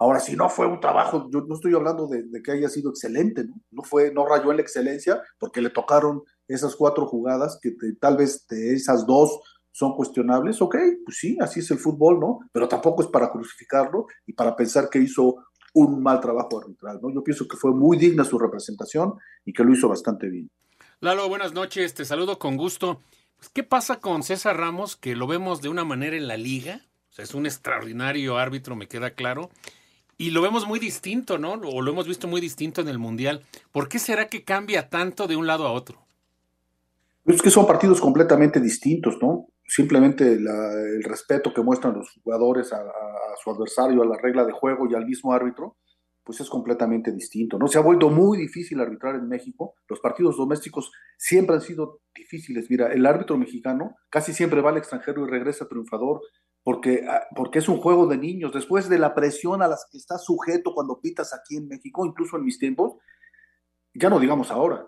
Ahora, si no fue un trabajo, yo no estoy hablando de, que haya sido excelente, ¿no? No fue, no rayó en la excelencia porque le tocaron esas cuatro jugadas que tal vez de esas dos son cuestionables, ok, pues sí, así es el fútbol, ¿no? Pero tampoco es para crucificarlo y para pensar que hizo un mal trabajo arbitral, ¿no? Yo pienso que fue muy digna su representación y que lo hizo bastante bien. Lalo, buenas noches, te saludo con gusto. Pues, ¿Qué pasa con César Ramos, que lo vemos de una manera en la liga? O sea, es un extraordinario árbitro, me queda claro y lo vemos muy distinto, ¿no? O lo hemos visto muy distinto en el Mundial. ¿Por qué será que cambia tanto de un lado a otro? Es que son partidos completamente distintos, ¿no? Simplemente el respeto que muestran los jugadores a, su adversario, a la regla de juego y al mismo árbitro, pues es completamente distinto, ¿no? Se ha vuelto muy difícil arbitrar en México. Los partidos domésticos siempre han sido difíciles. Mira, el árbitro mexicano casi siempre va al extranjero y regresa triunfador porque, ah, porque es un juego de niños. Después de la presión a las que estás sujeto cuando pitas aquí en México, incluso en mis tiempos, ya no digamos ahora,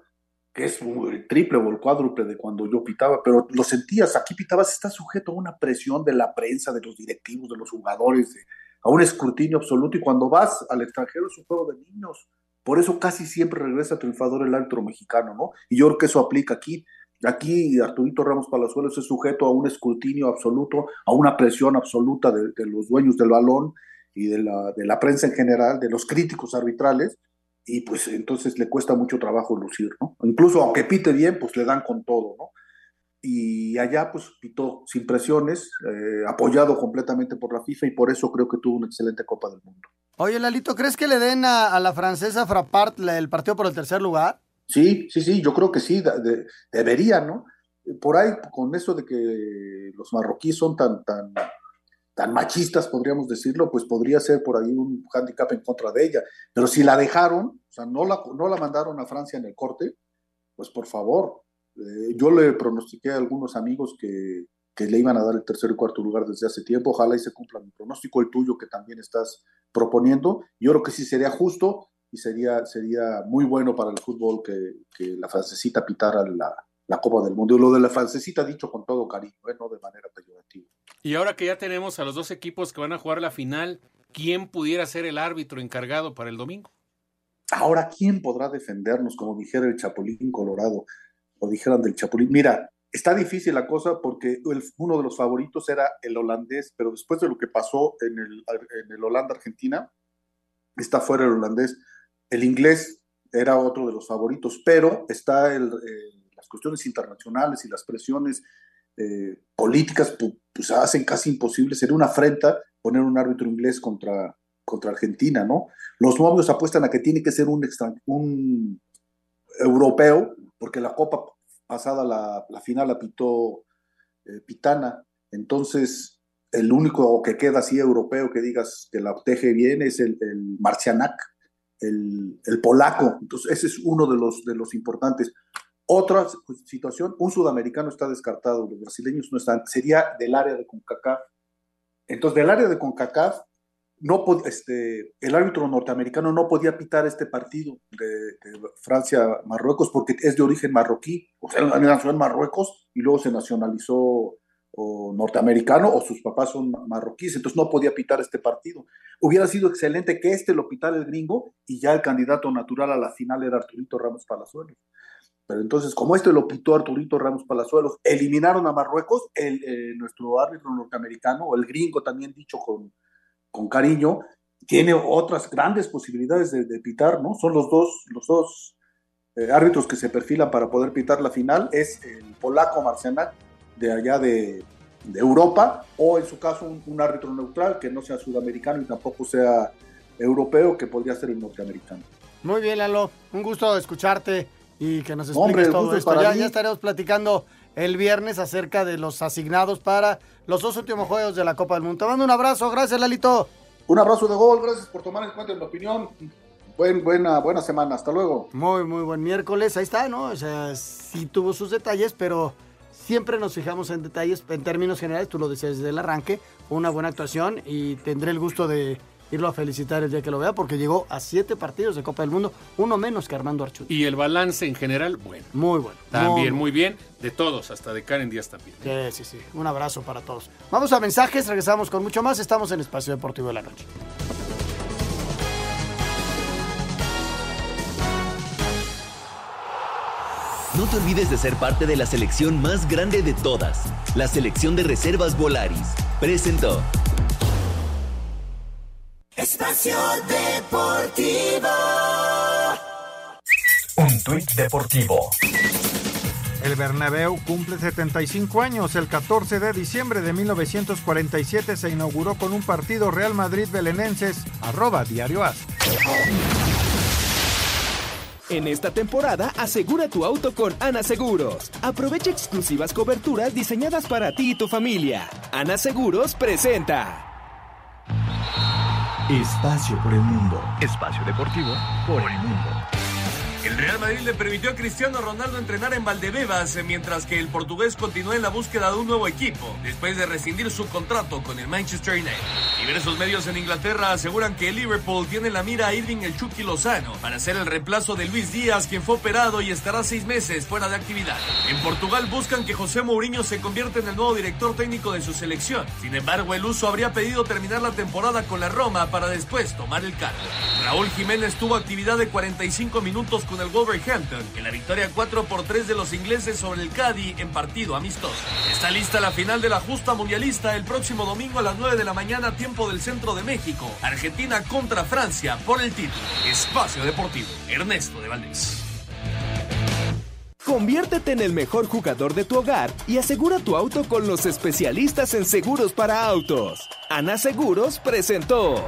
que es el triple o el cuádruple de cuando yo pitaba, pero lo sentías, aquí pitabas, estás sujeto a una presión de la prensa, de los directivos, de los jugadores, a un escrutinio absoluto, y cuando vas al extranjero es un juego de niños. Por eso casi siempre regresa triunfador el árbitro mexicano, ¿no? Y yo creo que eso aplica aquí. Aquí Arturito Ramos Palazuelos es sujeto a un escrutinio absoluto, a una presión absoluta de, los dueños del balón y de la, de la, prensa en general, de los críticos arbitrales, y pues entonces le cuesta mucho trabajo lucir, ¿no? Incluso aunque pite bien, pues le dan con todo, ¿no? Y allá pues pitó sin presiones, eh, apoyado completamente por la FIFA y por eso creo que tuvo una excelente Copa del Mundo. Oye, Lalito, ¿crees que le den a, la francesa Frappart el partido por el tercer lugar? Sí, sí, sí, yo creo que sí, debería, ¿no? Por ahí, con eso de que los marroquíes son tan, tan, tan machistas, podríamos decirlo, pues podría ser por ahí un hándicap en contra de ella. Pero si la dejaron, o sea, no la, no la mandaron a Francia en el corte, pues por favor, eh, yo le pronostiqué a algunos amigos que, que le iban a dar el tercer y cuarto lugar desde hace tiempo. Ojalá y se cumpla mi pronóstico, el tuyo que también estás proponiendo. Yo creo que sí sería justo y sería, sería muy bueno para el fútbol que, que la francesita pitara la, la Copa del Mundo. Lo de la francesita dicho con todo cariño, ¿eh? no de manera peyorativa. Y ahora que ya tenemos a los dos equipos que van a jugar la final, ¿quién pudiera ser el árbitro encargado para el domingo? Ahora, ¿quién podrá defendernos, como dijera el Chapulín Colorado, o dijeran del Chapulín? Mira, está difícil la cosa porque el, uno de los favoritos era el holandés, pero después de lo que pasó en el, en el Holanda-Argentina, está fuera el holandés. El inglés era otro de los favoritos, pero está el, eh, las cuestiones internacionales y las presiones eh, políticas pues, hacen casi imposible, sería una afrenta poner un árbitro inglés contra, contra Argentina, ¿no? Los movios apuestan a que tiene que ser un, un europeo, porque la Copa pasada, la, la final la pitó eh, Pitana, entonces el único que queda así europeo que digas que la teje bien es el, el Marcianak, el, polaco, entonces ese es uno de los, de los importantes. Otra situación, un sudamericano está descartado, los brasileños no están, sería del área de CONCACAF. Entonces, del área de CONCACAF, no este, el árbitro norteamericano no podía pitar este partido de, de Francia-Marruecos porque es de origen marroquí, o sea, nació en Marruecos y luego se nacionalizó o norteamericano o sus papás son marroquíes, entonces no podía pitar este partido. Hubiera sido excelente que este lo pitara el gringo y ya el candidato natural a la final era Arturito Ramos Palazuelos. Pero entonces, como este lo pitó Arturito Ramos Palazuelos, eliminaron a Marruecos, el, eh, nuestro árbitro norteamericano, o el gringo también dicho con, con cariño, tiene otras grandes posibilidades de, de, pitar, ¿no? Son los dos, los dos eh, árbitros que se perfilan para poder pitar la final, es el polaco Marcianak, de allá de, de, Europa, o en su caso un, un árbitro neutral que no sea sudamericano y tampoco sea europeo, que podría ser el norteamericano. Muy bien, Lalo, un gusto escucharte y que nos expliques Hombre, todo esto. Ya, ya, estaremos platicando el viernes acerca de los asignados para los dos últimos juegos de la Copa del Mundo. Te mando un abrazo, gracias Lalito. Un abrazo de gol, gracias por tomar en cuenta mi opinión. Buen, buena, buena semana, hasta luego. Muy, muy buen miércoles, ahí está, ¿no? O sea, sí tuvo sus detalles, pero siempre nos fijamos en detalles, en términos generales, tú lo decías desde el arranque, fue una buena actuación y tendré el gusto de irlo a felicitar el día que lo vea, porque llegó a siete partidos de Copa del Mundo, uno menos que Armando Archut. Y el balance en general, bueno. Muy bueno. También, muy, muy bien. De todos, hasta de Karen Díaz también. Sí, sí, sí. Un abrazo para todos. Vamos a mensajes, regresamos con mucho más. Estamos en Espacio Deportivo de la Noche. No te olvides de ser parte de la selección más grande de todas, la selección de reservas Volaris. Presentó. Espacio Deportivo. Un tuit deportivo. El Bernabéu cumple 75 años. El 14 de diciembre de 1947 se inauguró con un partido Real Madrid-Belenenses. Arroba Diario As. En esta temporada, asegura tu auto con Ana Seguros. Aprovecha exclusivas coberturas diseñadas para ti y tu familia. Ana Seguros presenta. Espacio por el mundo. Espacio deportivo por el mundo. El Real Madrid le permitió a Cristiano Ronaldo entrenar en Valdebebas, mientras que el portugués continúa en la búsqueda de un nuevo equipo, después de rescindir su contrato con el Manchester United. Diversos medios en Inglaterra aseguran que el Liverpool tiene la mira a Irving el Chucky Lozano para ser el reemplazo de Luis Díaz, quien fue operado y estará seis meses fuera de actividad. En Portugal buscan que José Mourinho se convierta en el nuevo director técnico de su selección. Sin embargo, el uso habría pedido terminar la temporada con la Roma para después tomar el cargo. Raúl Jiménez tuvo actividad de 45 minutos con el Wolverhampton en la victoria 4 por 3 de los ingleses sobre el Cádiz en partido amistoso. Está lista la final de la justa mundialista el próximo domingo a las 9 de la mañana tiempo del centro de México. Argentina contra Francia por el título. Espacio Deportivo. Ernesto de Valdés. Conviértete en el mejor jugador de tu hogar y asegura tu auto con los especialistas en seguros para autos. Ana Seguros presentó.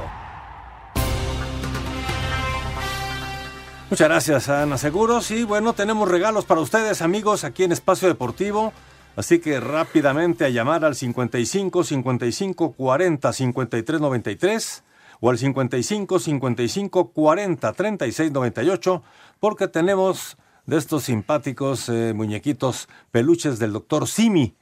Muchas gracias, Ana Seguros. Y bueno, tenemos regalos para ustedes, amigos, aquí en Espacio Deportivo. Así que rápidamente a llamar al 55 55 40 53 93 o al 55 55 40 36 98 porque tenemos de estos simpáticos eh, muñequitos peluches del doctor Simi.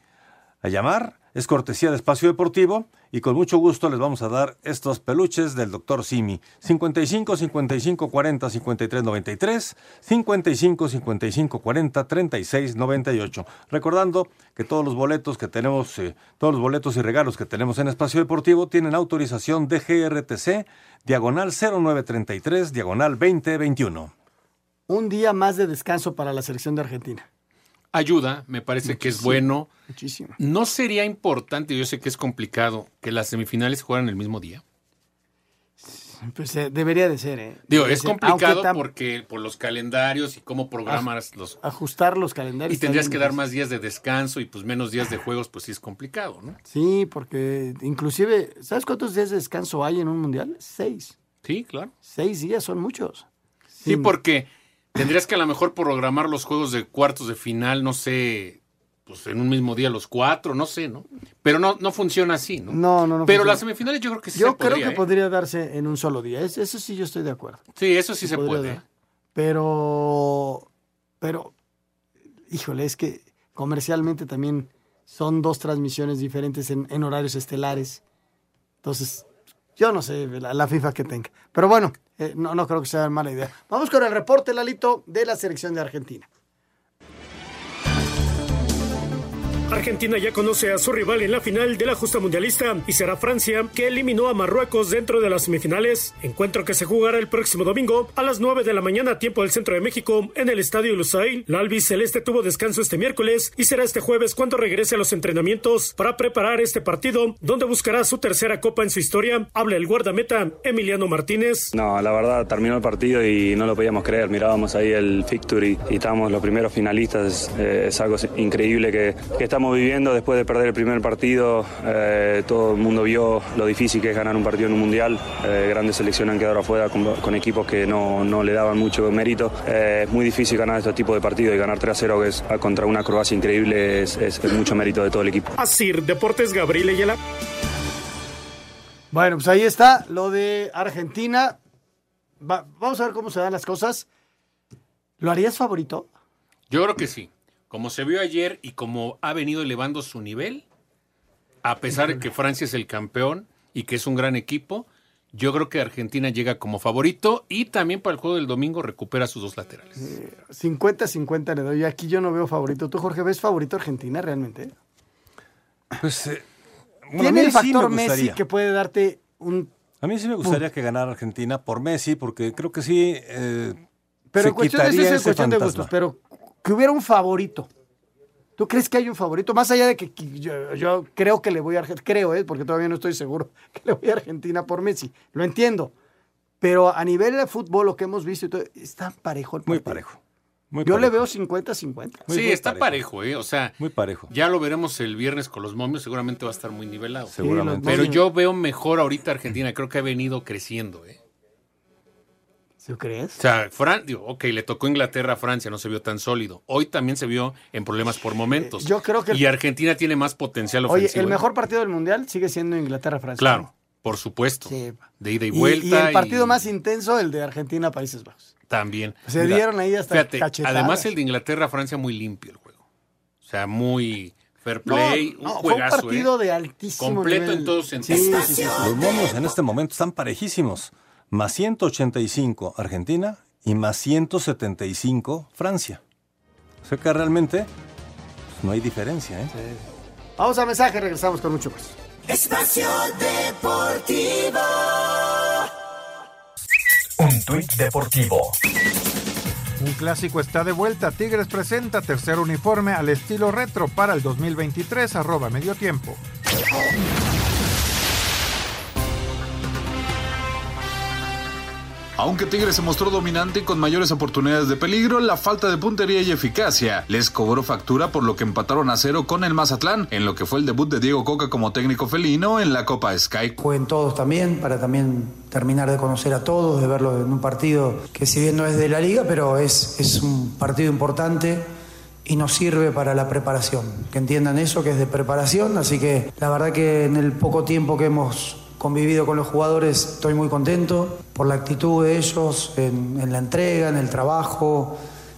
A llamar es cortesía de Espacio Deportivo y con mucho gusto les vamos a dar estos peluches del Dr. Simi. 55 55 40 53 93, 55 55 40 36 98. Recordando que todos los boletos que tenemos, eh, todos los boletos y regalos que tenemos en Espacio Deportivo tienen autorización de GRTC, diagonal 0933, diagonal 2021. Un día más de descanso para la selección de Argentina. Ayuda, me parece que es bueno. Muchísimo. ¿No sería importante, yo sé que es complicado, que las semifinales se jugaran el mismo día? Pues eh, debería de ser, ¿eh? Digo, Debería es ser. complicado porque por los calendarios y cómo programas los... Ajustar los calendarios. Y tendrías que dar más días de descanso y pues menos días de juegos, pues sí es complicado, ¿no? Sí, porque inclusive, ¿sabes cuántos días de descanso hay en un mundial? Seis. Sí, claro. Seis días son muchos. Sí, porque tendrías que a lo mejor programar los juegos de cuartos de final, no sé, pues en un mismo día los cuatro, no sé, ¿no? Pero no, no funciona así, ¿no? No, no, no. Pero funciona. las semifinales yo creo que sí Yo se creo que ¿eh? podría darse en un solo día. Es- eso sí, yo estoy de acuerdo. Sí, eso sí se puede. dar. Pero, pero, híjole, es que comercialmente también son dos transmisiones diferentes en, en horarios estelares. Entonces, yo no sé la, la FIFA que tenga. Pero bueno, eh, no, no creo que sea mala idea. Vamos con el reporte, Lalito, de la selección de Argentina. Argentina ya conoce a su rival en la final de la justa mundialista y será Francia que eliminó a Marruecos dentro de las semifinales. Encuentro que se jugará el próximo domingo a las 9 de la mañana tiempo del centro de México en el Estadio Lusail. La albiceleste tuvo descanso este miércoles y será este jueves cuando regrese a los entrenamientos para preparar este partido donde buscará su tercera copa en su historia. Habla el guardameta Emiliano Martínez. No, la verdad terminó el partido y no lo podíamos creer. Mirábamos ahí el fixture y, y estábamos los primeros finalistas. Eh, es algo increíble que, que estamos viviendo después de perder el primer partido. Eh, todo el mundo vio lo difícil que es ganar un partido en un mundial. Eh, grandes selecciones han quedado afuera con, con equipos que no, no le daban mucho mérito. Eh, es muy difícil ganar estos tipos de partidos y ganar 3 a 0 que es, contra una Croacia increíble es, es- es mucho mérito de todo el equipo. Asir Deportes Gabriel Ayala. Bueno, pues ahí está lo de Argentina. Va- vamos a ver cómo se dan las cosas. ¿Lo harías favorito? Yo creo que sí. Como se vio ayer y como ha venido elevando su nivel, a pesar de que Francia es el campeón y que es un gran equipo, yo creo que Argentina llega como favorito y también para el juego del domingo recupera sus dos laterales. 50-50 le doy. Aquí yo no veo favorito. ¿Tú, Jorge, ves favorito Argentina realmente? Pues, eh, bueno, Tiene el sí me factor Messi que puede darte un... A mí sí me gustaría que ganara Argentina por Messi, porque creo que sí. eh, Pero se en cuestión quitaría es ese cuestión de gustos. Pero que hubiera un favorito. ¿Tú crees que hay un favorito? Más allá de que que yo, yo creo que le voy a Argentina, creo, ¿eh? porque todavía no estoy seguro que le voy a Argentina por Messi. Lo entiendo. Pero a nivel de fútbol, lo que hemos visto, y todo, está parejo. el Muy parejo. Muy Yo le parejo. veo 50-50. sí, está parejo. ¿eh? O sea, Muy parejo. ya lo veremos el viernes con los momios, seguramente va a estar muy nivelado. Seguramente. Pero yo veo mejor ahorita Argentina, creo que ha venido creciendo. ¿eh? ¿Sí crees? O sea, Fran, digo, ok, le tocó Inglaterra a Francia, no se vio tan sólido. Hoy también se vio en problemas por momentos. Yo creo que Y Argentina tiene más potencial Oye, ofensivo. el ¿eh? mejor partido del Mundial sigue siendo Inglaterra-Francia. Claro, por supuesto. Sí. De ida y vuelta. y el partido y más intenso, el de Argentina-Países Bajos. También. Se dieron ahí hasta Fíjate, cachetadas. además el de Inglaterra-Francia muy limpio el juego. O sea, muy fair play, No, no, un fue un juegazo. partido ¿eh? de altísimo Completo nivel. en todos Sí, sentidos. sí, sí, sí. Los momios en este momento están parejísimos. Más 185 Argentina y más 175 Francia. O sea que realmente pues, no hay diferencia. ¿eh? Vamos a mensaje, regresamos con mucho más. Espacio Deportivo. Un tuit deportivo. Un clásico está de vuelta. Tigres presenta tercer uniforme al estilo retro para el 2023, arroba medio tiempo. Aunque Tigres se mostró dominante y con mayores oportunidades de peligro, la falta de puntería y eficacia les cobró factura por lo que empataron a cero con el Mazatlán, en lo que fue el debut de Diego Coca como técnico felino en la Copa Sky. Jueguen todos también, para también terminar de conocer a todos, de verlo en un partido que si bien no es de la liga, pero es, es un partido importante y nos sirve para la preparación. Que entiendan eso, que es de preparación, así que la verdad que en el poco tiempo que hemos convivido con los jugadores estoy muy contento por la actitud de ellos en, en la entrega, en el trabajo,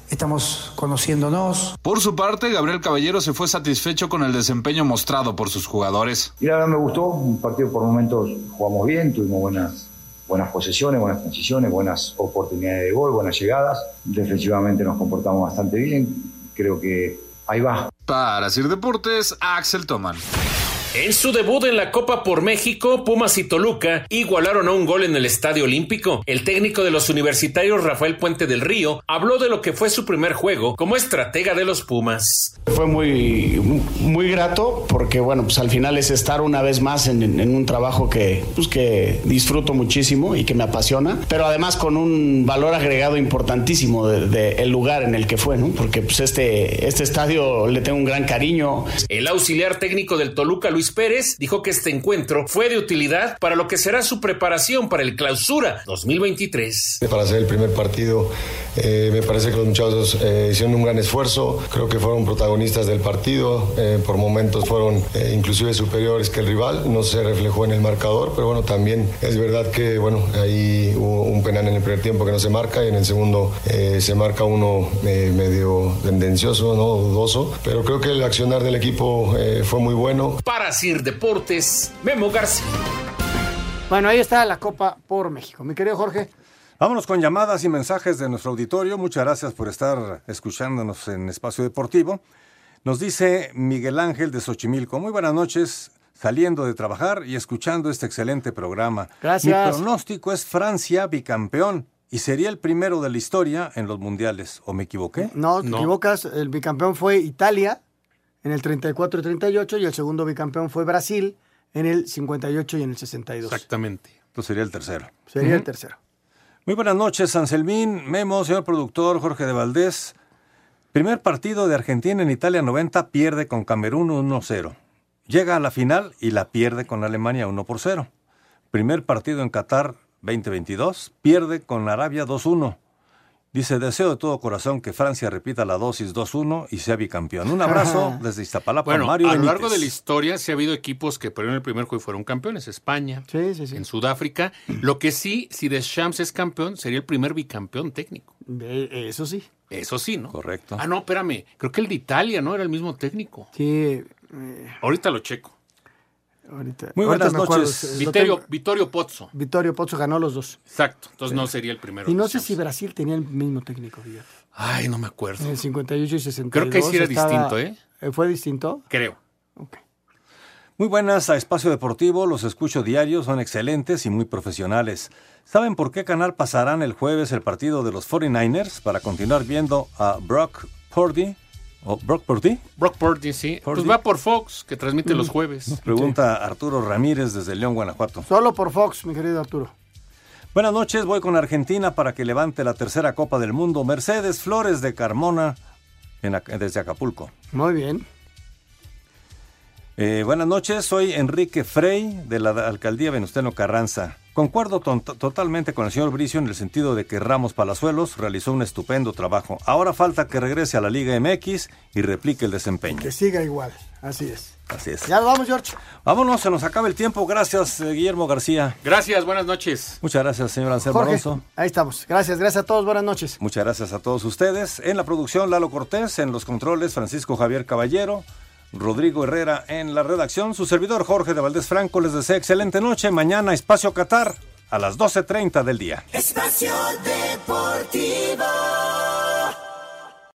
estamos conociéndonos. Por su parte, Gabriel Caballero se fue satisfecho con el desempeño mostrado por sus jugadores. Y la verdad me gustó, un partido por momentos jugamos bien, tuvimos buenas, buenas posesiones, buenas transiciones, buenas oportunidades de gol, buenas llegadas. Defensivamente nos comportamos bastante bien, creo que ahí va. Para Sir Deportes, Axel Toman. En su debut en la Copa por México, Pumas y Toluca igualaron a un gol en el Estadio Olímpico. El técnico de los universitarios, Rafael Puente del Río, habló de lo que fue su primer juego como estratega de los Pumas. Fue muy, muy grato porque, bueno, pues al final es estar una vez más en, en un trabajo que, pues, que disfruto muchísimo y que me apasiona, pero además con un valor agregado importantísimo del de, lugar en el que fue, ¿no? Porque pues este, este estadio le tengo un gran cariño. El auxiliar técnico del Toluca, Luis Pérez, dijo que este encuentro fue de utilidad para lo que será su preparación para el Clausura 2023. Para hacer el primer partido, eh, me parece que los muchachos eh, hicieron un gran esfuerzo, creo que fueron protagonistas del partido, eh, por momentos fueron inclusive superiores que el rival, no se reflejó en el marcador, pero bueno, también es verdad que bueno, ahí hubo un penal en el primer tiempo que no se marca y en el segundo se marca uno medio tendencioso, ¿no? dudoso, pero creo que el accionar del equipo fue muy bueno. Para Sir Deportes, Memo García. Bueno, ahí está la Copa por México. Mi querido Jorge. Vámonos con llamadas y mensajes de nuestro auditorio. Muchas gracias por estar escuchándonos en Espacio Deportivo. Nos dice Miguel Ángel de Xochimilco. Muy buenas noches, saliendo de trabajar y escuchando este excelente programa. Gracias. Mi pronóstico es Francia bicampeón y sería el primero de la historia en los mundiales. ¿O me equivoqué? No, te equivocas. El bicampeón fue Italia en el 34 y 38 y el segundo bicampeón fue Brasil en el 58 y en el 62. Exactamente. Entonces sería el tercero. Sería uh -huh. el tercero. Muy buenas noches, Sanselmín, Memo, señor productor Jorge de Valdés. Primer partido de Argentina en Italia 90 pierde con Camerún 1-0. Llega a la final y la pierde con Alemania 1 por 0. Primer partido en Qatar 2022 pierde con Arabia 2-1. Dice, deseo de todo corazón que Francia repita la dosis 2-1 y sea bicampeón. Un abrazo desde Iztapalapa, bueno, Mario a lo Benítez. largo de la historia sí ha habido equipos que perdieron el primer juego y fueron campeones. España, sí, sí, sí. en Sudáfrica. Lo que sí, si Deschamps es campeón, sería el primer bicampeón técnico. De, eso sí. Eso sí, ¿no? Correcto. Ah, no, espérame. Creo que el de Italia, ¿no? Era el mismo técnico. Sí. Eh... Ahorita lo checo. Ahorita. Muy Ahorita buenas noches. Vittorio, Vittorio Pozzo. Vittorio Pozzo ganó los dos. Exacto. Entonces sí. no sería el primero. Y no sé si Brasil tenía el mismo técnico, fíjate. Ay, no me acuerdo. En el 58 y 62. Creo que sí era estaba... distinto, ¿eh? ¿Fue distinto? Creo. Ok. Muy buenas a Espacio Deportivo, los escucho diarios, son excelentes y muy profesionales. ¿Saben por qué Canal pasarán el jueves el partido de los 49ers para continuar viendo a Brock Purdy? ¿O Brock Purdy? Brock Purdy, sí. Purdy. Pues va por Fox, que transmite mm. los jueves. Nos pregunta sí. Arturo Ramírez desde León, Guanajuato. Solo por Fox, mi querido Arturo. Buenas noches, voy con Argentina para que levante la tercera Copa del Mundo. Mercedes Flores de Carmona, en, desde Acapulco. Muy bien. Eh, buenas noches, soy Enrique Frey de la alcaldía Venustiano Carranza. Concuerdo to totalmente con el señor Bricio en el sentido de que Ramos Palazuelos realizó un estupendo trabajo. Ahora falta que regrese a la Liga MX y replique el desempeño. Que siga igual, así es. Así es. Ya vamos, George. Vámonos, se nos acaba el tiempo. Gracias, eh, Guillermo García. Gracias, buenas noches. Muchas gracias, señor Anselmo Jorge, Alonso. Ahí estamos. Gracias, gracias a todos. Buenas noches. Muchas gracias a todos ustedes. En la producción, Lalo Cortés. En los controles, Francisco Javier Caballero. Rodrigo Herrera en la redacción. Su servidor Jorge de Valdés Franco les desea excelente noche. Mañana, Espacio Qatar, a las 12.30 del día. Espacio Deportivo.